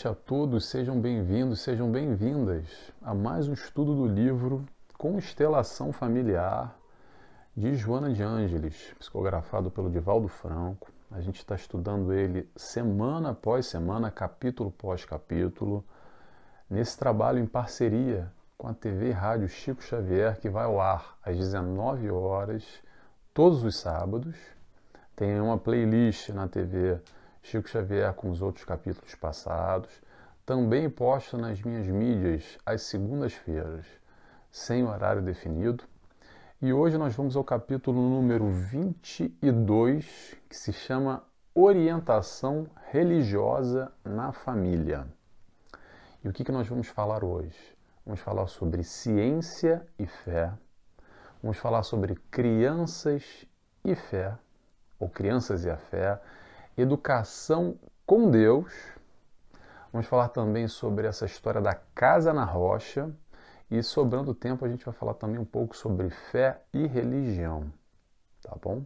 noite a todos, sejam bem-vindos, sejam bem-vindas a mais um estudo do livro Constelação Familiar de Joana de Ângeles, psicografado pelo Divaldo Franco. A gente está estudando ele semana após semana, capítulo após capítulo, nesse trabalho em parceria com a TV Rádio Chico Xavier, que vai ao ar às 19 horas, todos os sábados. Tem uma playlist na TV Chico Xavier com os outros capítulos passados. Também posto nas minhas mídias às segundas-feiras, sem horário definido. E hoje nós vamos ao capítulo número 22, que se chama Orientação Religiosa na Família. E o que, que nós vamos falar hoje? Vamos falar sobre ciência e fé. Vamos falar sobre crianças e fé, ou crianças e a fé educação com Deus. Vamos falar também sobre essa história da casa na rocha. E sobrando tempo, a gente vai falar também um pouco sobre fé e religião. Tá bom?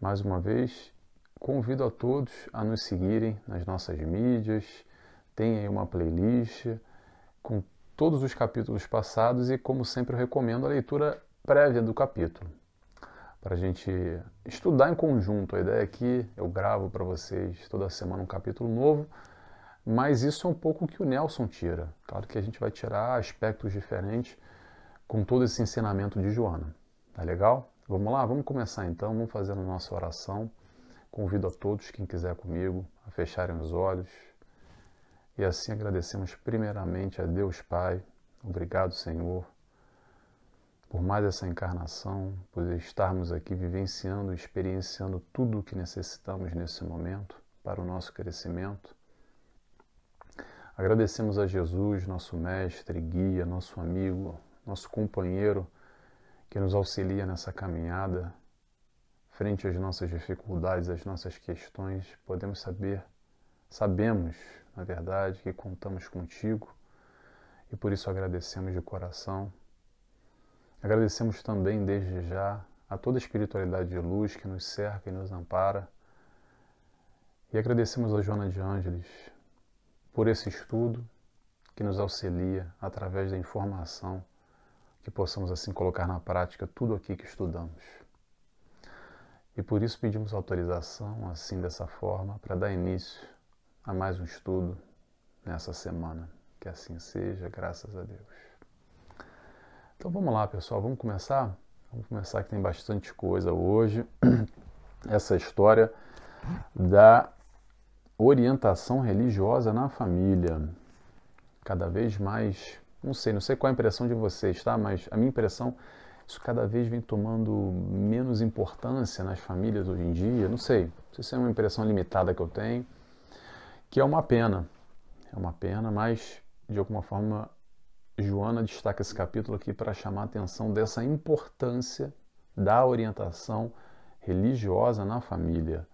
Mais uma vez, convido a todos a nos seguirem nas nossas mídias. Tem aí uma playlist com todos os capítulos passados e, como sempre, eu recomendo a leitura prévia do capítulo para a gente estudar em conjunto. A ideia é eu gravo para vocês toda semana um capítulo novo, mas isso é um pouco o que o Nelson tira. Claro que a gente vai tirar aspectos diferentes com todo esse ensinamento de Joana. Tá legal? Vamos lá? Vamos começar então, vamos fazer a nossa oração. Convido a todos, quem quiser comigo, a fecharem os olhos. E assim agradecemos primeiramente a Deus Pai. Obrigado, Senhor por mais essa encarnação, por estarmos aqui vivenciando, experienciando tudo o que necessitamos nesse momento para o nosso crescimento. Agradecemos a Jesus, nosso mestre, guia, nosso amigo, nosso companheiro que nos auxilia nessa caminhada frente às nossas dificuldades, às nossas questões. Podemos saber, sabemos, na verdade, que contamos contigo e por isso agradecemos de coração Agradecemos também desde já a toda a espiritualidade de luz que nos cerca e nos ampara. E agradecemos a Joana de Ângeles por esse estudo que nos auxilia através da informação, que possamos assim colocar na prática tudo aqui que estudamos. E por isso pedimos autorização, assim dessa forma, para dar início a mais um estudo nessa semana. Que assim seja, graças a Deus. Então vamos lá, pessoal, vamos começar? Vamos começar que tem bastante coisa hoje. Essa história da orientação religiosa na família. Cada vez mais, não sei, não sei qual a impressão de vocês, tá? Mas a minha impressão, isso cada vez vem tomando menos importância nas famílias hoje em dia. Não sei, não sei se é uma impressão limitada que eu tenho, que é uma pena. É uma pena, mas de alguma forma Joana destaca esse capítulo aqui para chamar a atenção dessa importância da orientação religiosa na família,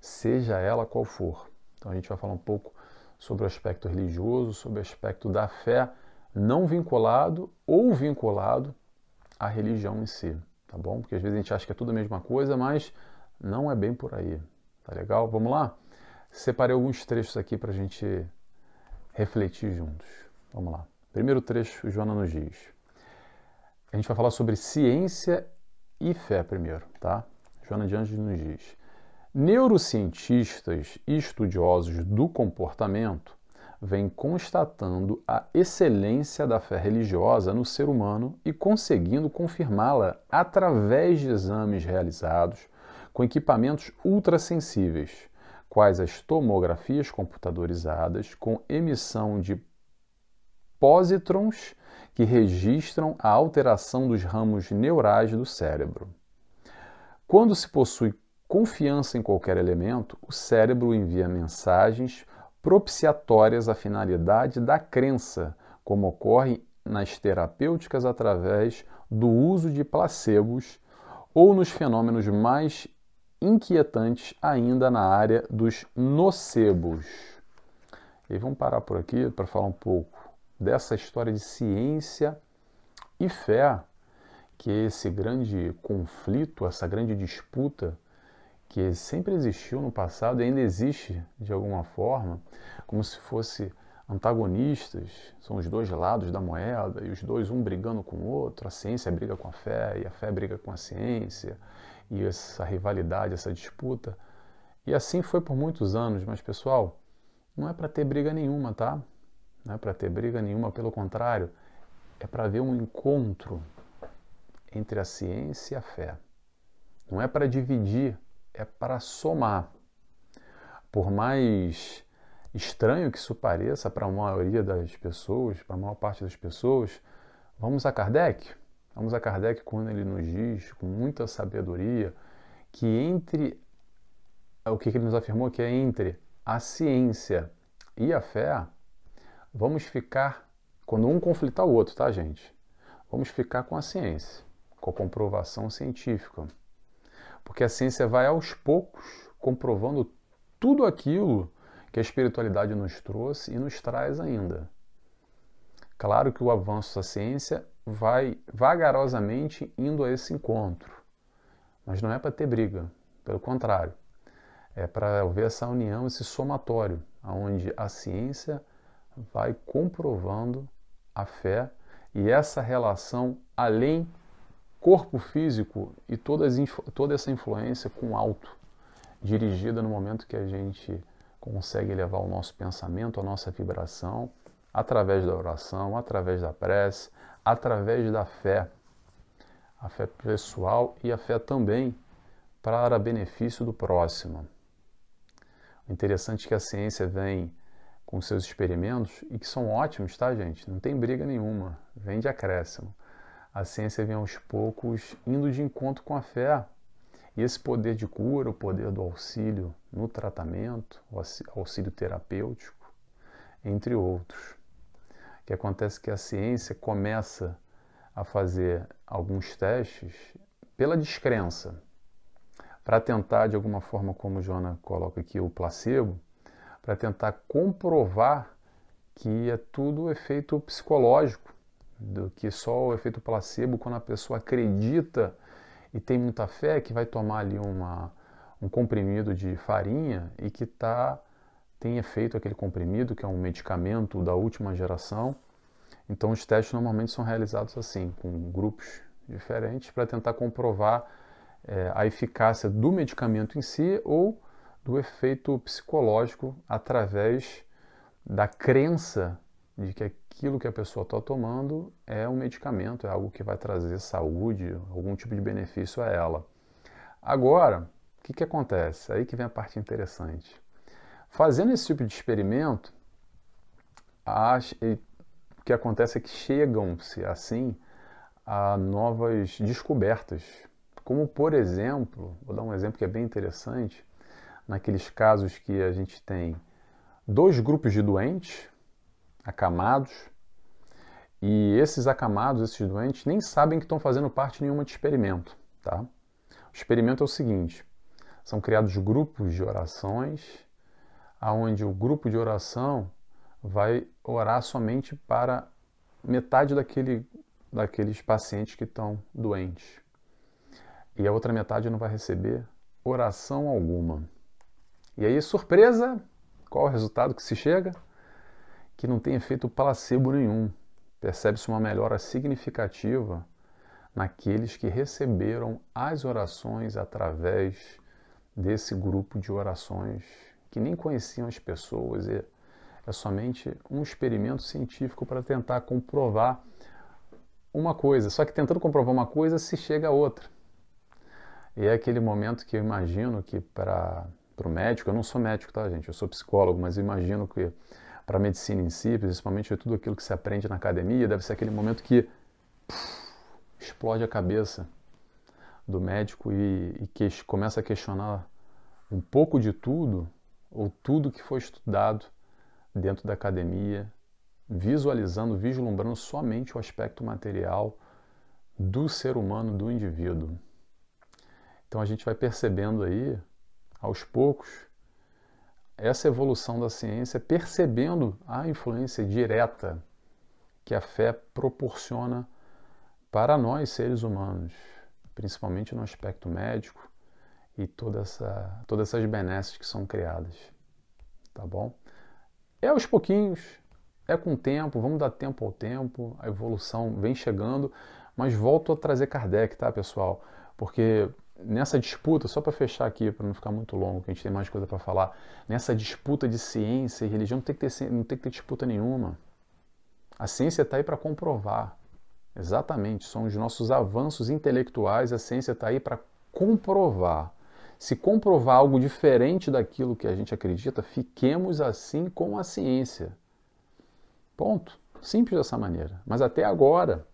seja ela qual for. Então a gente vai falar um pouco sobre o aspecto religioso, sobre o aspecto da fé não vinculado ou vinculado à religião em si, tá bom? Porque às vezes a gente acha que é tudo a mesma coisa, mas não é bem por aí, tá legal? Vamos lá? Separei alguns trechos aqui para a gente refletir juntos. Vamos lá. Primeiro trecho, Joana nos diz. A gente vai falar sobre ciência e fé primeiro, tá? Joana de Anjos nos diz. Neurocientistas e estudiosos do comportamento vêm constatando a excelência da fé religiosa no ser humano e conseguindo confirmá-la através de exames realizados com equipamentos ultrassensíveis, quais as tomografias computadorizadas com emissão de pósitrons que registram a alteração dos ramos neurais do cérebro. Quando se possui confiança em qualquer elemento, o cérebro envia mensagens propiciatórias à finalidade da crença, como ocorre nas terapêuticas através do uso de placebos ou nos fenômenos mais inquietantes ainda na área dos nocebos. E vamos parar por aqui para falar um pouco dessa história de ciência e fé, que é esse grande conflito, essa grande disputa que sempre existiu no passado e ainda existe de alguma forma, como se fosse antagonistas, são os dois lados da moeda e os dois um brigando com o outro, a ciência briga com a fé e a fé briga com a ciência e essa rivalidade, essa disputa. E assim foi por muitos anos, mas pessoal, não é para ter briga nenhuma, tá? Não é para ter briga nenhuma, pelo contrário, é para ver um encontro entre a ciência e a fé. Não é para dividir, é para somar. Por mais estranho que isso pareça para a maioria das pessoas, para a maior parte das pessoas, vamos a Kardec. Vamos a Kardec quando ele nos diz, com muita sabedoria, que entre o que ele nos afirmou que é entre a ciência e a fé, vamos ficar quando um conflitar o outro, tá, gente? Vamos ficar com a ciência, com a comprovação científica. Porque a ciência vai aos poucos comprovando tudo aquilo que a espiritualidade nos trouxe e nos traz ainda. Claro que o avanço da ciência vai vagarosamente indo a esse encontro, mas não é para ter briga, pelo contrário, é para haver essa união, esse somatório, onde a ciência vai comprovando a fé e essa relação além corpo físico e todas, toda essa influência com o alto, dirigida no momento que a gente consegue levar o nosso pensamento, a nossa vibração, através da oração, através da prece, através da fé, a fé pessoal e a fé também para benefício do próximo. O interessante é que a ciência vem com seus experimentos e que são ótimos, tá, gente? Não tem briga nenhuma, vem de acréscimo. A ciência vem aos poucos indo de encontro com a fé, e esse poder de cura, o poder do auxílio no tratamento, o auxílio terapêutico, entre outros. O que acontece é que a ciência começa a fazer alguns testes pela descrença, para tentar, de alguma forma, como Jona coloca aqui, o placebo, para tentar comprovar que é tudo efeito psicológico, do que só o efeito placebo quando a pessoa acredita e tem muita fé que vai tomar ali uma, um comprimido de farinha e que tá, tem efeito aquele comprimido, que é um medicamento da última geração. Então os testes normalmente são realizados assim, com grupos diferentes, para tentar comprovar é, a eficácia do medicamento em si ou do efeito psicológico através da crença de que aquilo que a pessoa está tomando é um medicamento, é algo que vai trazer saúde, algum tipo de benefício a ela. Agora, o que, que acontece? Aí que vem a parte interessante. Fazendo esse tipo de experimento, o que acontece é que chegam-se assim a novas descobertas. Como, por exemplo, vou dar um exemplo que é bem interessante, naqueles casos que a gente tem dois grupos de doentes, acamados. E esses acamados, esses doentes, nem sabem que estão fazendo parte nenhuma de experimento. Tá? O experimento é o seguinte: são criados grupos de orações, aonde o grupo de oração vai orar somente para metade daquele, daqueles pacientes que estão doentes. E a outra metade não vai receber oração alguma. E aí, surpresa, qual o resultado que se chega? que não tem efeito placebo nenhum. Percebe-se uma melhora significativa naqueles que receberam as orações através desse grupo de orações que nem conheciam as pessoas. E é somente um experimento científico para tentar comprovar uma coisa. Só que tentando comprovar uma coisa, se chega a outra. E é aquele momento que eu imagino que para o médico, eu não sou médico, tá, gente? Eu sou psicólogo, mas imagino que para a medicina em si, principalmente tudo aquilo que se aprende na academia, deve ser aquele momento que puf, explode a cabeça do médico e, e que começa a questionar um pouco de tudo ou tudo que foi estudado dentro da academia, visualizando, vislumbrando somente o aspecto material do ser humano, do indivíduo. Então a gente vai percebendo aí, aos poucos, essa evolução da ciência percebendo a influência direta que a fé proporciona para nós seres humanos, principalmente no aspecto médico e toda essa, todas essas benesses que são criadas. Tá bom? É aos pouquinhos, é com o tempo, vamos dar tempo ao tempo, a evolução vem chegando, mas volto a trazer Kardec, tá, pessoal? Porque nessa disputa, só para fechar aqui, para não ficar muito longo, que a gente tem mais coisa para falar, nessa disputa de ciência e religião não tem que ter, não tem que ter disputa nenhuma. A ciência está aí para comprovar. Exatamente, são os nossos avanços intelectuais, a ciência está aí para comprovar. Se comprovar algo diferente daquilo que a gente acredita, fiquemos assim com a ciência. Ponto. Simples dessa maneira. Mas até agora,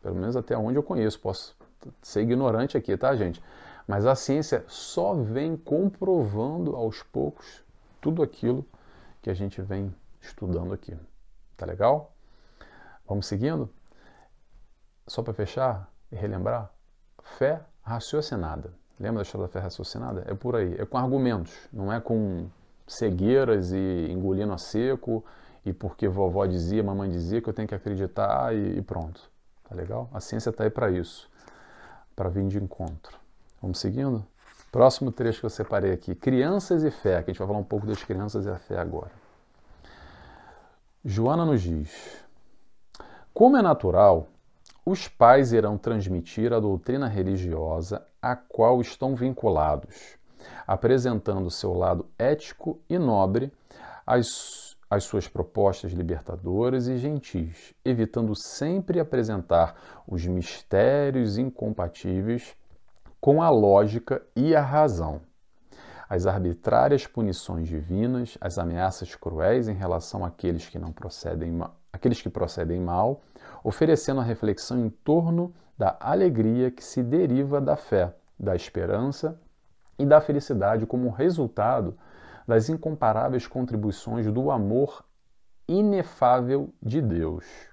pelo menos até onde eu conheço, posso ser ignorante aqui, tá, gente? Mas a ciência só vem comprovando aos poucos tudo aquilo que a gente vem estudando aqui. Tá legal? Vamos seguindo? Só para fechar e relembrar, fé raciocinada. Lembra da história da fé raciocinada? É por aí, é com argumentos, não é com cegueiras e engolindo a seco e porque vovó dizia, mamãe dizia que eu tenho que acreditar e, e pronto. Tá legal? A ciência está aí para isso, para vir de encontro. Vamos seguindo? Próximo trecho que eu separei aqui: Crianças e fé, que a gente vai falar um pouco das crianças e a fé agora. Joana nos diz: Como é natural, os pais irão transmitir a doutrina religiosa a qual estão vinculados, apresentando seu lado ético e nobre, as, as suas propostas libertadoras e gentis, evitando sempre apresentar os mistérios incompatíveis com a lógica e a razão. As arbitrárias punições divinas, as ameaças cruéis em relação àqueles que não procedem, aqueles que procedem mal, oferecendo a reflexão em torno da alegria que se deriva da fé, da esperança e da felicidade como resultado das incomparáveis contribuições do amor inefável de Deus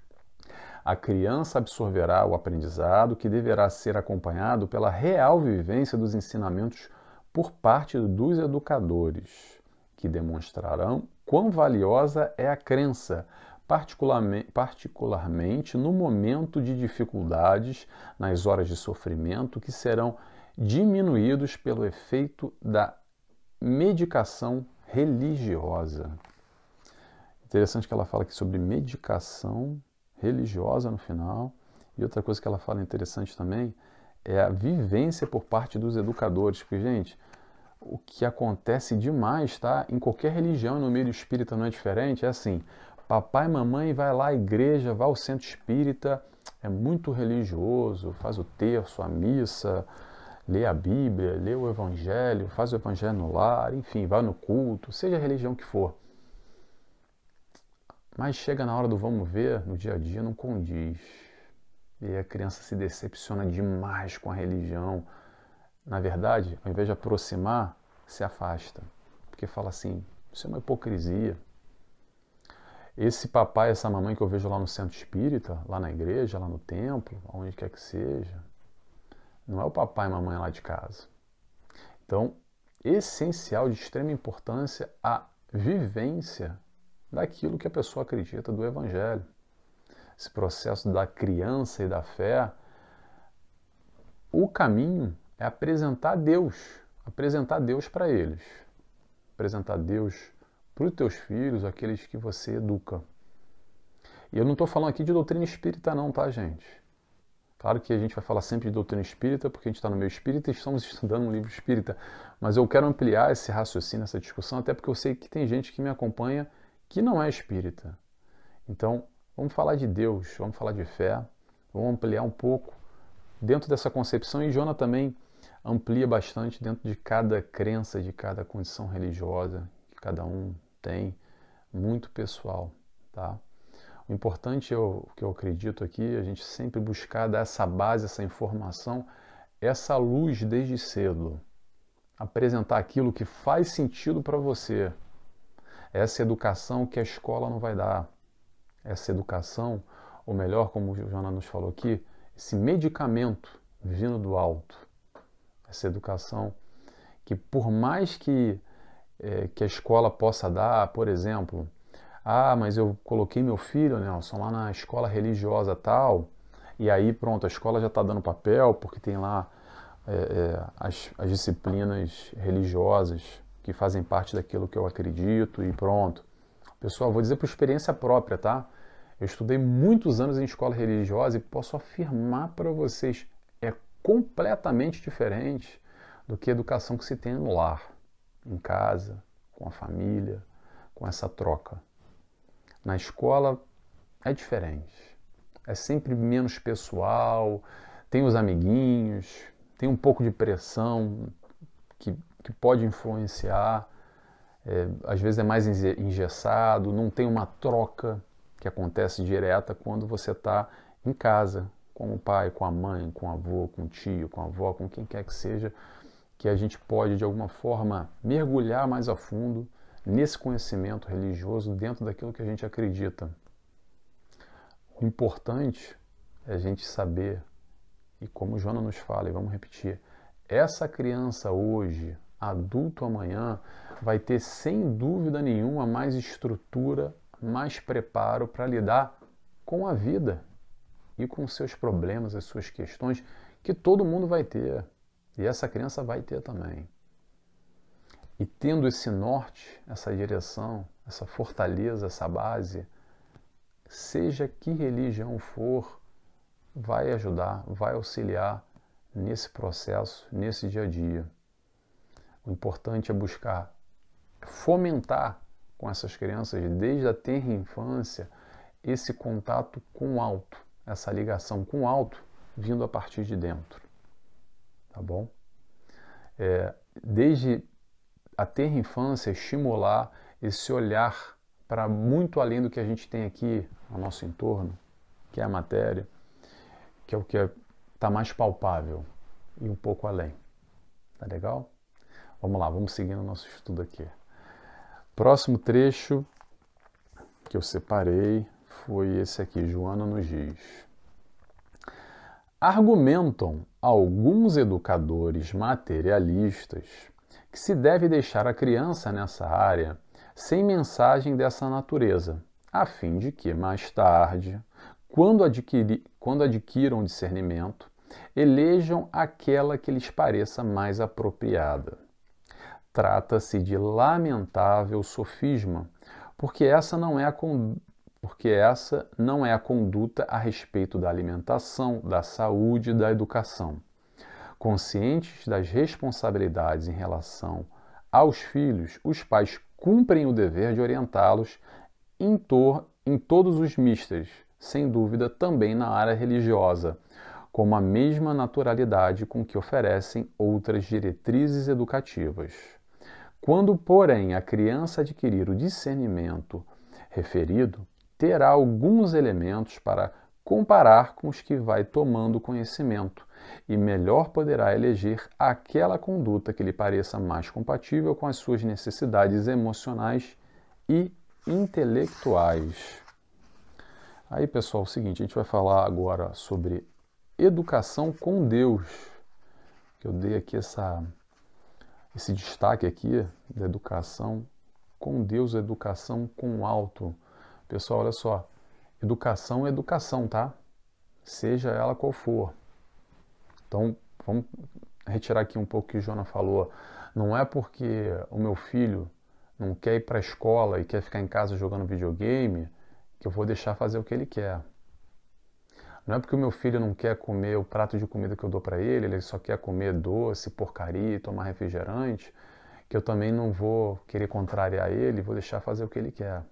a criança absorverá o aprendizado que deverá ser acompanhado pela real vivência dos ensinamentos por parte dos educadores, que demonstrarão quão valiosa é a crença, particularmente, no momento de dificuldades, nas horas de sofrimento, que serão diminuídos pelo efeito da medicação religiosa. Interessante que ela fala aqui sobre medicação religiosa no final. E outra coisa que ela fala interessante também é a vivência por parte dos educadores. Porque, gente, o que acontece demais, tá? Em qualquer religião, no meio espírita não é diferente, é assim: papai e mamãe vai lá à igreja, vai ao centro espírita, é muito religioso, faz o terço, a missa, lê a Bíblia, lê o Evangelho, faz o Evangelho no lar, enfim, vai no culto, seja a religião que for. Mas chega na hora do vamos ver, no dia a dia não condiz. E a criança se decepciona demais com a religião. Na verdade, ao invés de aproximar, se afasta. Porque fala assim: isso é uma hipocrisia. Esse papai, essa mamãe que eu vejo lá no centro espírita, lá na igreja, lá no templo, onde quer que seja, não é o papai e mamãe lá de casa. Então, essencial, de extrema importância, a vivência daquilo que a pessoa acredita do Evangelho. Esse processo da criança e da fé, o caminho é apresentar Deus, apresentar Deus para eles, apresentar Deus para os teus filhos, aqueles que você educa. E eu não estou falando aqui de doutrina espírita, não, tá, gente? Claro que a gente vai falar sempre de doutrina espírita, porque a gente está no meio espírita e estamos estudando um livro espírita. Mas eu quero ampliar esse raciocínio, essa discussão, até porque eu sei que tem gente que me acompanha que não é espírita. Então, vamos falar de Deus, vamos falar de fé, vamos ampliar um pouco dentro dessa concepção e Jona também amplia bastante dentro de cada crença, de cada condição religiosa que cada um tem, muito pessoal, tá? O importante, o que eu acredito aqui, a gente sempre buscar dar essa base, essa informação, essa luz desde cedo. Apresentar aquilo que faz sentido para você, essa educação que a escola não vai dar. Essa educação, ou melhor, como o Jona nos falou aqui, esse medicamento vindo do alto. Essa educação que, por mais que, é, que a escola possa dar, por exemplo, ah, mas eu coloquei meu filho, Nelson, lá na escola religiosa tal, e aí pronto, a escola já está dando papel, porque tem lá é, é, as, as disciplinas religiosas que fazem parte daquilo que eu acredito e pronto. Pessoal, vou dizer por experiência própria, tá? Eu estudei muitos anos em escola religiosa e posso afirmar para vocês, é completamente diferente do que a educação que se tem no lar, em casa, com a família, com essa troca. Na escola é diferente. É sempre menos pessoal, tem os amiguinhos, tem um pouco de pressão que, que pode influenciar. É, às vezes é mais engessado, não tem uma troca que acontece direta quando você está em casa, com o pai, com a mãe, com o avô, com o tio, com a avó, com quem quer que seja, que a gente pode de alguma forma mergulhar mais a fundo nesse conhecimento religioso dentro daquilo que a gente acredita. O importante é a gente saber, e como Joana nos fala, e vamos repetir, essa criança hoje, adulto amanhã, vai ter sem dúvida nenhuma mais estrutura mais preparo para lidar com a vida e com seus problemas, as suas questões, que todo mundo vai ter. E essa criança vai ter também. E tendo esse norte, essa direção, essa fortaleza, essa base, seja que religião for, vai ajudar, vai auxiliar nesse processo, nesse dia a dia. O importante é buscar fomentar com essas crianças desde a tenra infância esse contato com o alto, essa ligação com o alto vindo a partir de dentro, tá bom? É, desde a tenra infância estimular esse olhar para muito além do que a gente tem aqui ao nosso entorno, que é a matéria, que é o que está é, mais palpável e um pouco além. Tá legal? Vamos lá, vamos seguindo o nosso estudo aqui. Próximo trecho que eu separei foi esse aqui, Joana nos diz. Argumentam alguns educadores materialistas que se deve deixar a criança nessa área sem mensagem dessa natureza, a fim de que mais tarde, quando, adquiri, quando adquiram discernimento, elejam aquela que lhes pareça mais apropriada. Trata-se de lamentável sofisma, porque essa não é a porque essa não é a conduta a respeito da alimentação, da saúde e da educação. Conscientes das responsabilidades em relação aos filhos, os pais cumprem o dever de orientá-los em, em todos os místeres, sem dúvida também na área religiosa, com a mesma naturalidade com que oferecem outras diretrizes educativas. Quando, porém, a criança adquirir o discernimento referido, terá alguns elementos para comparar com os que vai tomando conhecimento e melhor poderá eleger aquela conduta que lhe pareça mais compatível com as suas necessidades emocionais e intelectuais. Aí, pessoal, é o seguinte, a gente vai falar agora sobre educação com Deus. Eu dei aqui essa esse destaque aqui da educação com Deus, educação com o alto. Pessoal, olha só, educação é educação, tá? Seja ela qual for. Então, vamos retirar aqui um pouco o que o Jona falou. Não é porque o meu filho não quer ir para a escola e quer ficar em casa jogando videogame que eu vou deixar fazer o que ele quer. Não é porque o meu filho não quer comer o prato de comida que eu dou para ele, ele só quer comer doce, porcaria, tomar refrigerante, que eu também não vou querer contrariar ele, vou deixar fazer o que ele quer.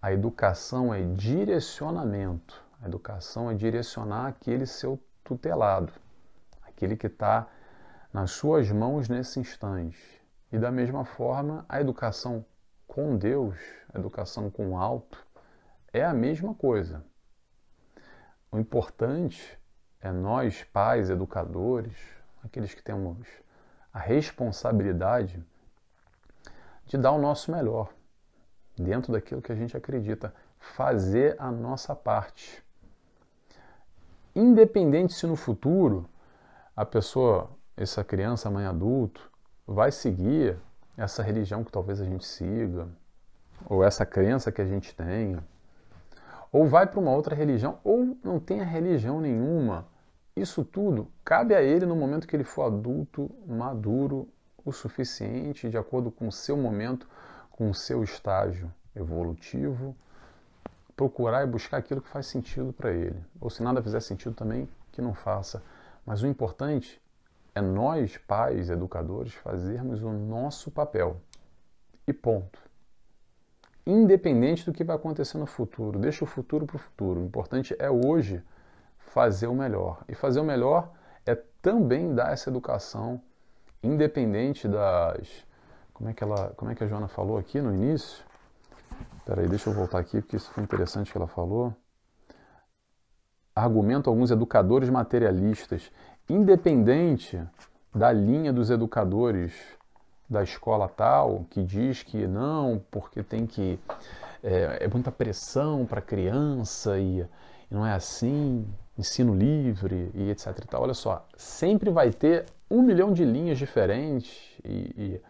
A educação é direcionamento. A educação é direcionar aquele seu tutelado, aquele que está nas suas mãos nesse instante. E da mesma forma, a educação com Deus, a educação com o alto, é a mesma coisa. O importante é nós, pais, educadores, aqueles que temos a responsabilidade de dar o nosso melhor dentro daquilo que a gente acredita, fazer a nossa parte. Independente se no futuro a pessoa, essa criança, mãe adulto, vai seguir essa religião que talvez a gente siga, ou essa crença que a gente tenha, ou vai para uma outra religião, ou não tenha religião nenhuma, isso tudo cabe a ele no momento que ele for adulto, maduro o suficiente, de acordo com o seu momento, com o seu estágio evolutivo, procurar e buscar aquilo que faz sentido para ele. Ou se nada fizer sentido também, que não faça. Mas o importante é nós, pais, educadores, fazermos o nosso papel. E ponto. Independente do que vai acontecer no futuro, deixa o futuro para o futuro. O importante é hoje fazer o melhor. E fazer o melhor é também dar essa educação, independente das. Como é que, ela, como é que a Joana falou aqui no início? Peraí, deixa eu voltar aqui, porque isso foi interessante que ela falou. Argumento alguns educadores materialistas, independente da linha dos educadores da escola tal, que diz que não, porque tem que. É, é muita pressão para criança e, e não é assim, ensino livre e etc. E tal. Olha só, sempre vai ter um milhão de linhas diferentes e, e,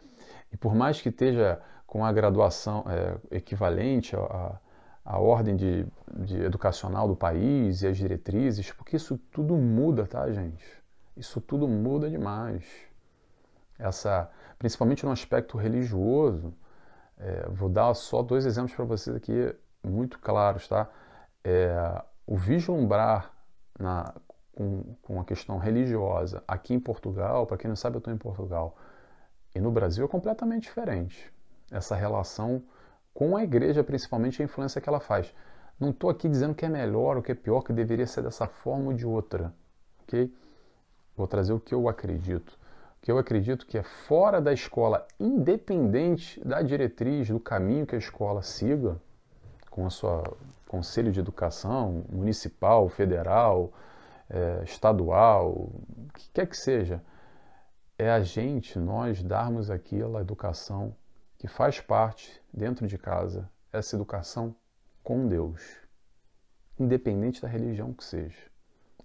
e por mais que esteja com a graduação é, equivalente à, à ordem de, de educacional do país e as diretrizes, porque isso tudo muda, tá, gente? Isso tudo muda demais. Essa, principalmente no aspecto religioso, é, vou dar só dois exemplos para vocês aqui muito claros, tá? É, o vislumbrar na, com, com a questão religiosa aqui em Portugal, para quem não sabe, eu estou em Portugal, e no Brasil é completamente diferente. Essa relação com a igreja, principalmente a influência que ela faz. Não estou aqui dizendo que é melhor ou que é pior, que deveria ser dessa forma ou de outra, ok? Vou trazer o que eu acredito. Que eu acredito que é fora da escola, independente da diretriz, do caminho que a escola siga, com a sua conselho de educação municipal, federal, é, estadual, o que quer que seja, é a gente, nós, darmos aquela educação que faz parte dentro de casa, essa educação com Deus, independente da religião que seja.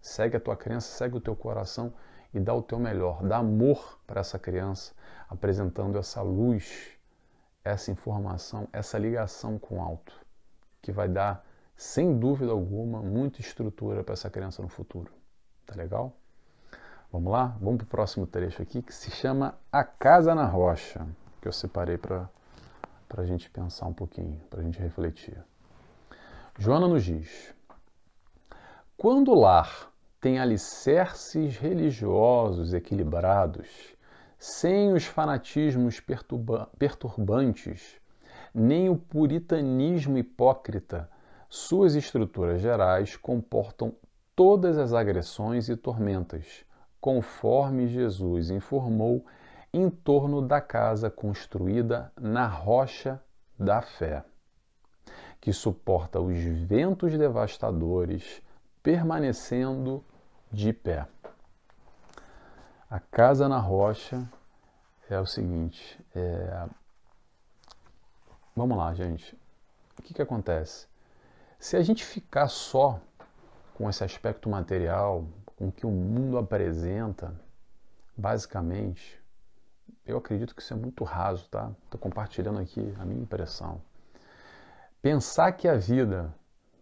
Segue a tua crença, segue o teu coração e dá o teu melhor, dá amor para essa criança, apresentando essa luz, essa informação, essa ligação com o alto, que vai dar sem dúvida alguma, muita estrutura para essa criança no futuro. Tá legal? Vamos lá? Vamos para o próximo trecho aqui que se chama A Casa na Rocha, que eu separei para a gente pensar um pouquinho, para a gente refletir. Joana nos diz: Quando o lar tem alicerces religiosos equilibrados, sem os fanatismos perturba perturbantes, nem o puritanismo hipócrita. Suas estruturas gerais comportam todas as agressões e tormentas, conforme Jesus informou em torno da casa construída na rocha da fé, que suporta os ventos devastadores, permanecendo de pé. A casa na rocha é o seguinte: é... vamos lá, gente. O que, que acontece? Se a gente ficar só com esse aspecto material, com o que o mundo apresenta, basicamente, eu acredito que isso é muito raso, tá? Estou compartilhando aqui a minha impressão. Pensar que a vida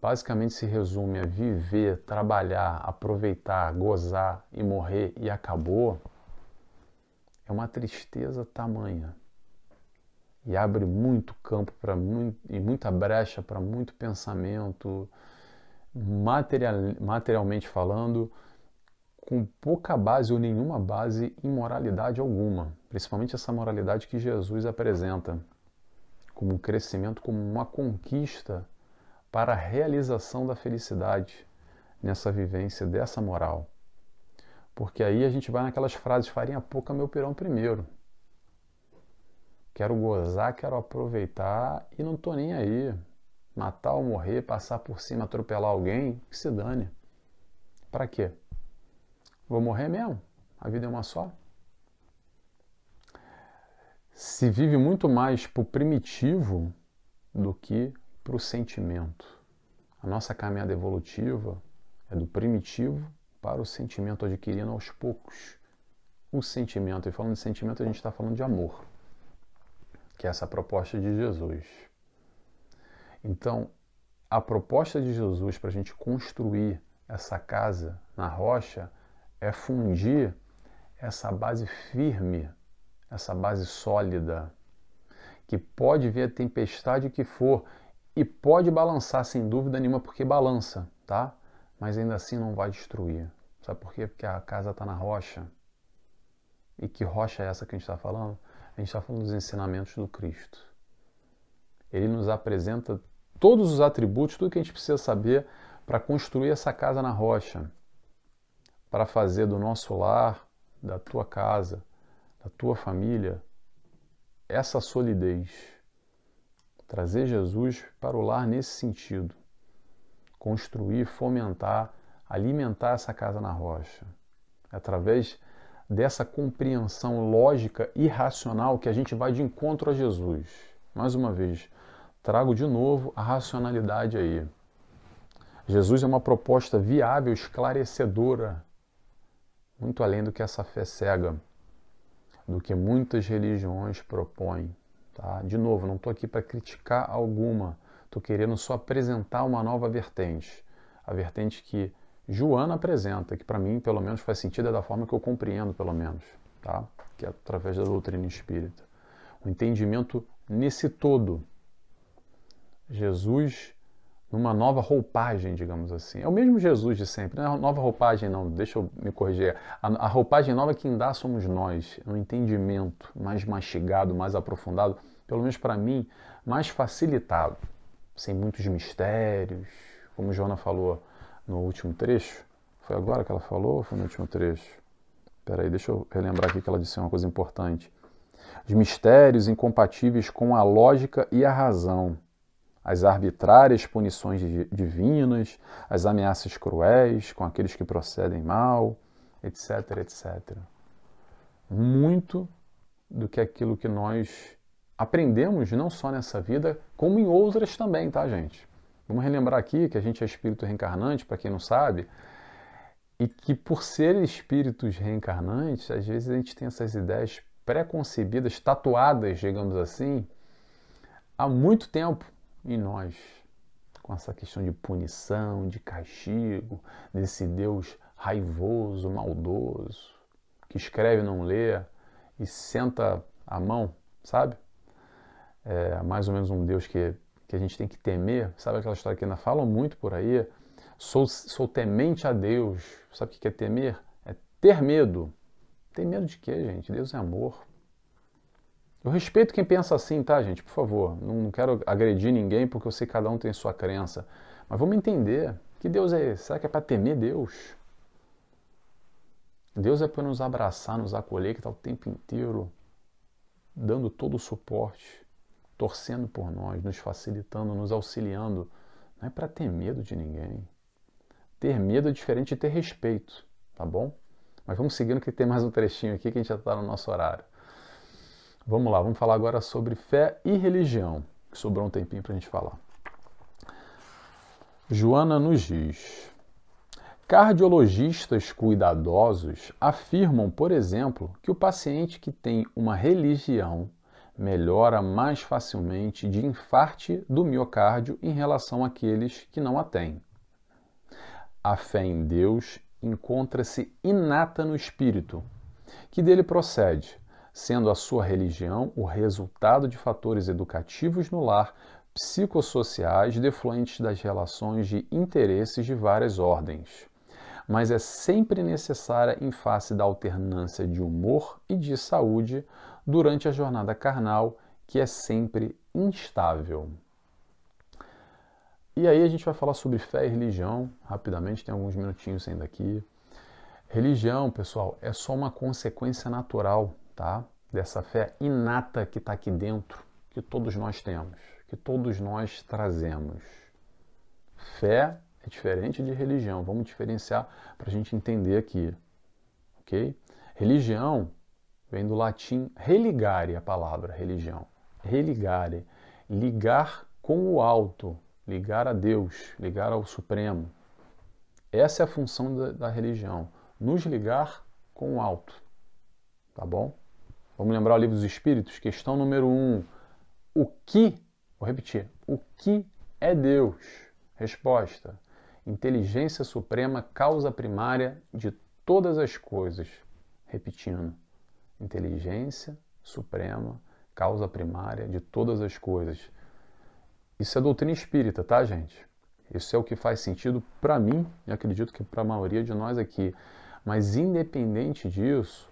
basicamente se resume a viver, trabalhar, aproveitar, gozar e morrer e acabou, é uma tristeza tamanha. E abre muito campo para e muita brecha para muito pensamento, material, materialmente falando, com pouca base ou nenhuma base em moralidade alguma, principalmente essa moralidade que Jesus apresenta como um crescimento, como uma conquista para a realização da felicidade nessa vivência dessa moral. Porque aí a gente vai naquelas frases farinha pouca meu pirão primeiro. Quero gozar, quero aproveitar e não tô nem aí. Matar ou morrer, passar por cima, atropelar alguém, que se dane. Para quê? Vou morrer mesmo? A vida é uma só? Se vive muito mais pro primitivo do que pro sentimento. A nossa caminhada evolutiva é do primitivo para o sentimento, adquirindo aos poucos o sentimento. E falando de sentimento, a gente está falando de amor que é essa proposta de Jesus. Então, a proposta de Jesus para a gente construir essa casa na rocha é fundir essa base firme, essa base sólida, que pode vir a tempestade que for e pode balançar sem dúvida nenhuma, porque balança, tá? Mas ainda assim não vai destruir. Sabe por quê? Porque a casa está na rocha. E que rocha é essa que a gente está falando? A gente está falando dos ensinamentos do Cristo. Ele nos apresenta todos os atributos, tudo que a gente precisa saber para construir essa casa na rocha, para fazer do nosso lar, da tua casa, da tua família, essa solidez. Trazer Jesus para o lar nesse sentido. Construir, fomentar, alimentar essa casa na rocha. Através dessa compreensão lógica e racional que a gente vai de encontro a Jesus. Mais uma vez, trago de novo a racionalidade aí. Jesus é uma proposta viável, esclarecedora, muito além do que essa fé cega, do que muitas religiões propõem. Tá? De novo, não estou aqui para criticar alguma, estou querendo só apresentar uma nova vertente. A vertente que Joana apresenta, que para mim, pelo menos, faz sentido, é da forma que eu compreendo, pelo menos, tá? que é através da doutrina espírita. O entendimento nesse todo. Jesus numa nova roupagem, digamos assim. É o mesmo Jesus de sempre, não é nova roupagem não, deixa eu me corrigir. A, a roupagem nova quem dá somos nós, um entendimento mais mastigado, mais aprofundado, pelo menos para mim, mais facilitado, sem muitos mistérios, como Joana falou no último trecho. Foi agora que ela falou ou foi no último trecho? Espera aí, deixa eu relembrar aqui que ela disse uma coisa importante. Os mistérios incompatíveis com a lógica e a razão as arbitrárias punições divinas, as ameaças cruéis com aqueles que procedem mal, etc, etc. Muito do que aquilo que nós aprendemos não só nessa vida, como em outras também, tá, gente? Vamos relembrar aqui que a gente é espírito reencarnante, para quem não sabe, e que por ser espíritos reencarnantes, às vezes a gente tem essas ideias pré-concebidas, tatuadas, digamos assim, há muito tempo em nós, com essa questão de punição, de castigo, desse Deus raivoso, maldoso, que escreve não lê e senta a mão, sabe? É mais ou menos um Deus que, que a gente tem que temer, sabe aquela história que ainda falam muito por aí? Sou, sou temente a Deus. Sabe o que é temer? É ter medo. Tem medo de quê, gente? Deus é amor. Eu respeito quem pensa assim, tá, gente? Por favor. Não quero agredir ninguém porque eu sei que cada um tem sua crença. Mas vamos entender. Que Deus é esse? Será que é para temer Deus? Deus é para nos abraçar, nos acolher, que está o tempo inteiro dando todo o suporte, torcendo por nós, nos facilitando, nos auxiliando. Não é para ter medo de ninguém. Ter medo é diferente de ter respeito, tá bom? Mas vamos seguindo que tem mais um trechinho aqui que a gente já está no nosso horário. Vamos lá, vamos falar agora sobre fé e religião, que sobrou um tempinho para a gente falar. Joana nos diz: Cardiologistas cuidadosos afirmam, por exemplo, que o paciente que tem uma religião melhora mais facilmente de infarte do miocárdio em relação àqueles que não a têm. A fé em Deus encontra-se inata no espírito, que dele procede, sendo a sua religião o resultado de fatores educativos no lar, psicossociais defluentes das relações de interesses de várias ordens. Mas é sempre necessária em face da alternância de humor e de saúde durante a jornada carnal, que é sempre instável. E aí a gente vai falar sobre fé e religião, rapidamente, tem alguns minutinhos ainda aqui. Religião, pessoal, é só uma consequência natural tá? Dessa fé inata que está aqui dentro, que todos nós temos, que todos nós trazemos. Fé é diferente de religião. Vamos diferenciar para a gente entender aqui, ok? Religião vem do latim religare, a palavra religião. Religare, ligar com o alto, ligar a Deus, ligar ao Supremo. Essa é a função da, da religião, nos ligar com o alto, tá bom? Vamos lembrar o livro dos Espíritos, questão número 1. Um, o que, vou repetir, o que é Deus? Resposta: inteligência suprema, causa primária de todas as coisas. Repetindo, inteligência suprema, causa primária de todas as coisas. Isso é doutrina espírita, tá, gente? Isso é o que faz sentido para mim e acredito que para a maioria de nós aqui. Mas independente disso,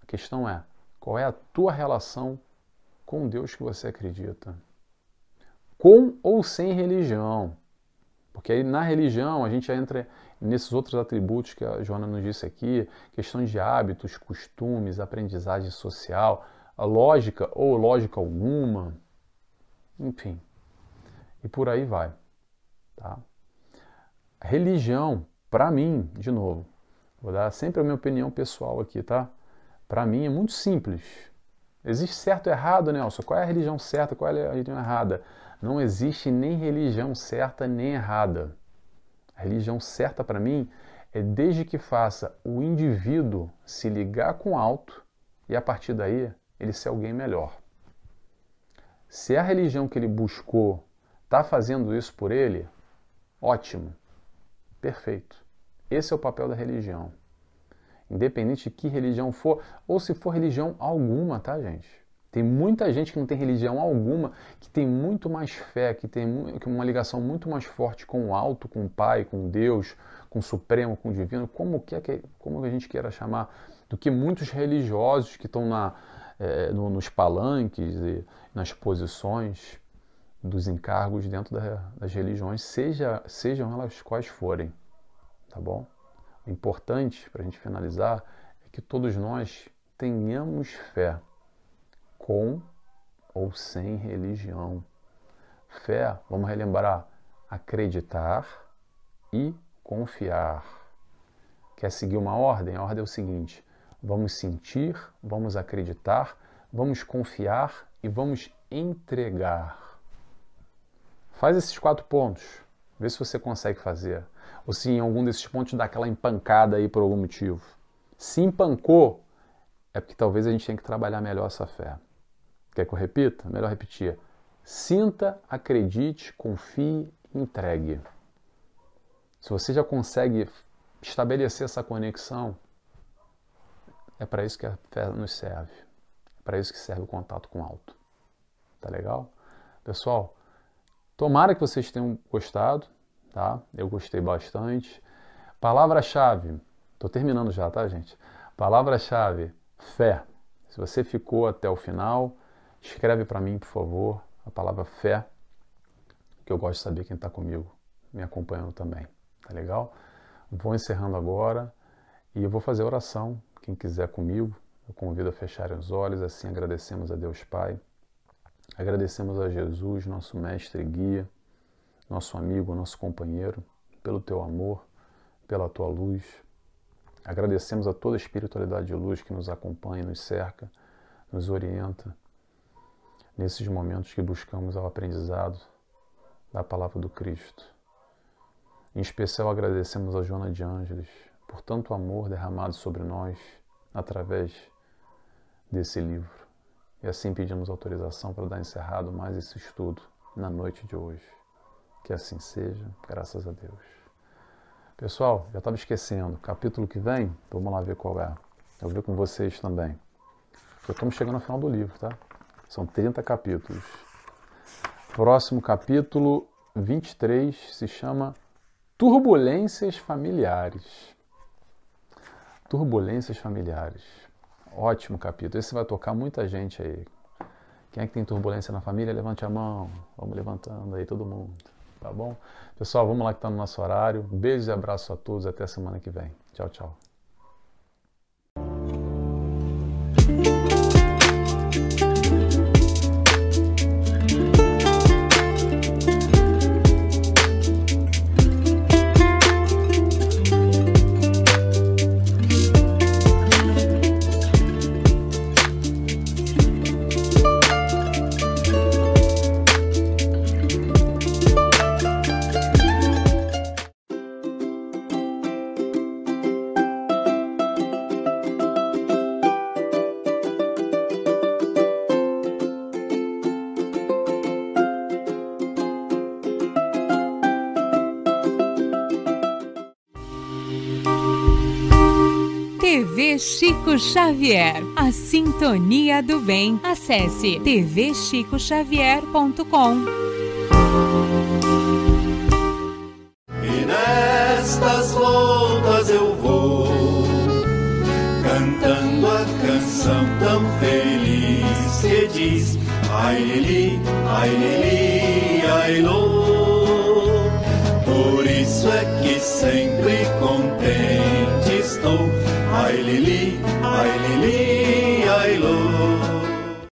a questão é: qual é a tua relação com Deus que você acredita? Com ou sem religião? Porque aí na religião a gente entra nesses outros atributos que a Joana nos disse aqui, questão de hábitos, costumes, aprendizagem social, a lógica ou lógica alguma, enfim. E por aí vai, tá? Religião, para mim, de novo, vou dar sempre a minha opinião pessoal aqui, tá? Para mim é muito simples. Existe certo e errado, Nelson? Qual é a religião certa, qual é a religião errada? Não existe nem religião certa nem errada. A religião certa para mim é desde que faça o indivíduo se ligar com o alto e a partir daí ele ser alguém melhor. Se a religião que ele buscou está fazendo isso por ele, ótimo, perfeito. Esse é o papel da religião. Independente de que religião for, ou se for religião alguma, tá, gente? Tem muita gente que não tem religião alguma, que tem muito mais fé, que tem uma ligação muito mais forte com o alto, com o Pai, com Deus, com o Supremo, com o Divino, como, que, como a gente queira chamar, do que muitos religiosos que estão na, é, no, nos palanques e nas posições dos encargos dentro da, das religiões, seja, sejam elas quais forem, tá bom? Importante, para a gente finalizar, é que todos nós tenhamos fé com ou sem religião. Fé, vamos relembrar, acreditar e confiar. Quer seguir uma ordem? A ordem é o seguinte: vamos sentir, vamos acreditar, vamos confiar e vamos entregar. Faz esses quatro pontos. Vê se você consegue fazer. Ou se em algum desses pontos dá aquela empancada aí por algum motivo. Se empancou, é porque talvez a gente tenha que trabalhar melhor essa fé. Quer que eu repita? Melhor repetir. Sinta, acredite, confie, entregue. Se você já consegue estabelecer essa conexão, é para isso que a fé nos serve. É para isso que serve o contato com o alto. Tá legal? Pessoal, tomara que vocês tenham gostado, tá? Eu gostei bastante. Palavra-chave, estou terminando já, tá, gente? Palavra-chave, fé. Se você ficou até o final, Escreve para mim, por favor, a palavra fé, que eu gosto de saber quem está comigo, me acompanhando também. Tá legal? Vou encerrando agora e eu vou fazer oração. Quem quiser comigo, eu convido a fechar os olhos, assim agradecemos a Deus Pai. Agradecemos a Jesus, nosso mestre e guia, nosso amigo, nosso companheiro, pelo teu amor, pela tua luz. Agradecemos a toda a espiritualidade de luz que nos acompanha, nos cerca, nos orienta nesses momentos que buscamos ao aprendizado da palavra do Cristo. Em especial agradecemos a Joana de Ângeles por tanto amor derramado sobre nós através desse livro. E assim pedimos autorização para dar encerrado mais esse estudo na noite de hoje. Que assim seja, graças a Deus. Pessoal, já estava esquecendo, capítulo que vem, vamos lá ver qual é. Eu vi com vocês também. Já estamos chegando ao final do livro, tá? São 30 capítulos. Próximo capítulo 23 se chama Turbulências Familiares. Turbulências Familiares. Ótimo capítulo. Esse vai tocar muita gente aí. Quem é que tem turbulência na família? Levante a mão. Vamos levantando aí todo mundo. Tá bom? Pessoal, vamos lá que está no nosso horário. Beijos e abraços a todos. Até semana que vem. Tchau, tchau. Xavier, a sintonia do bem. Acesse tvchicoxavier.com. E nestas voltas eu vou cantando a canção tão feliz que diz Ai Lili, ai Lili, ai Lô. Por isso é que sempre contente estou. Ai Lili, ai Lili, ai Lô.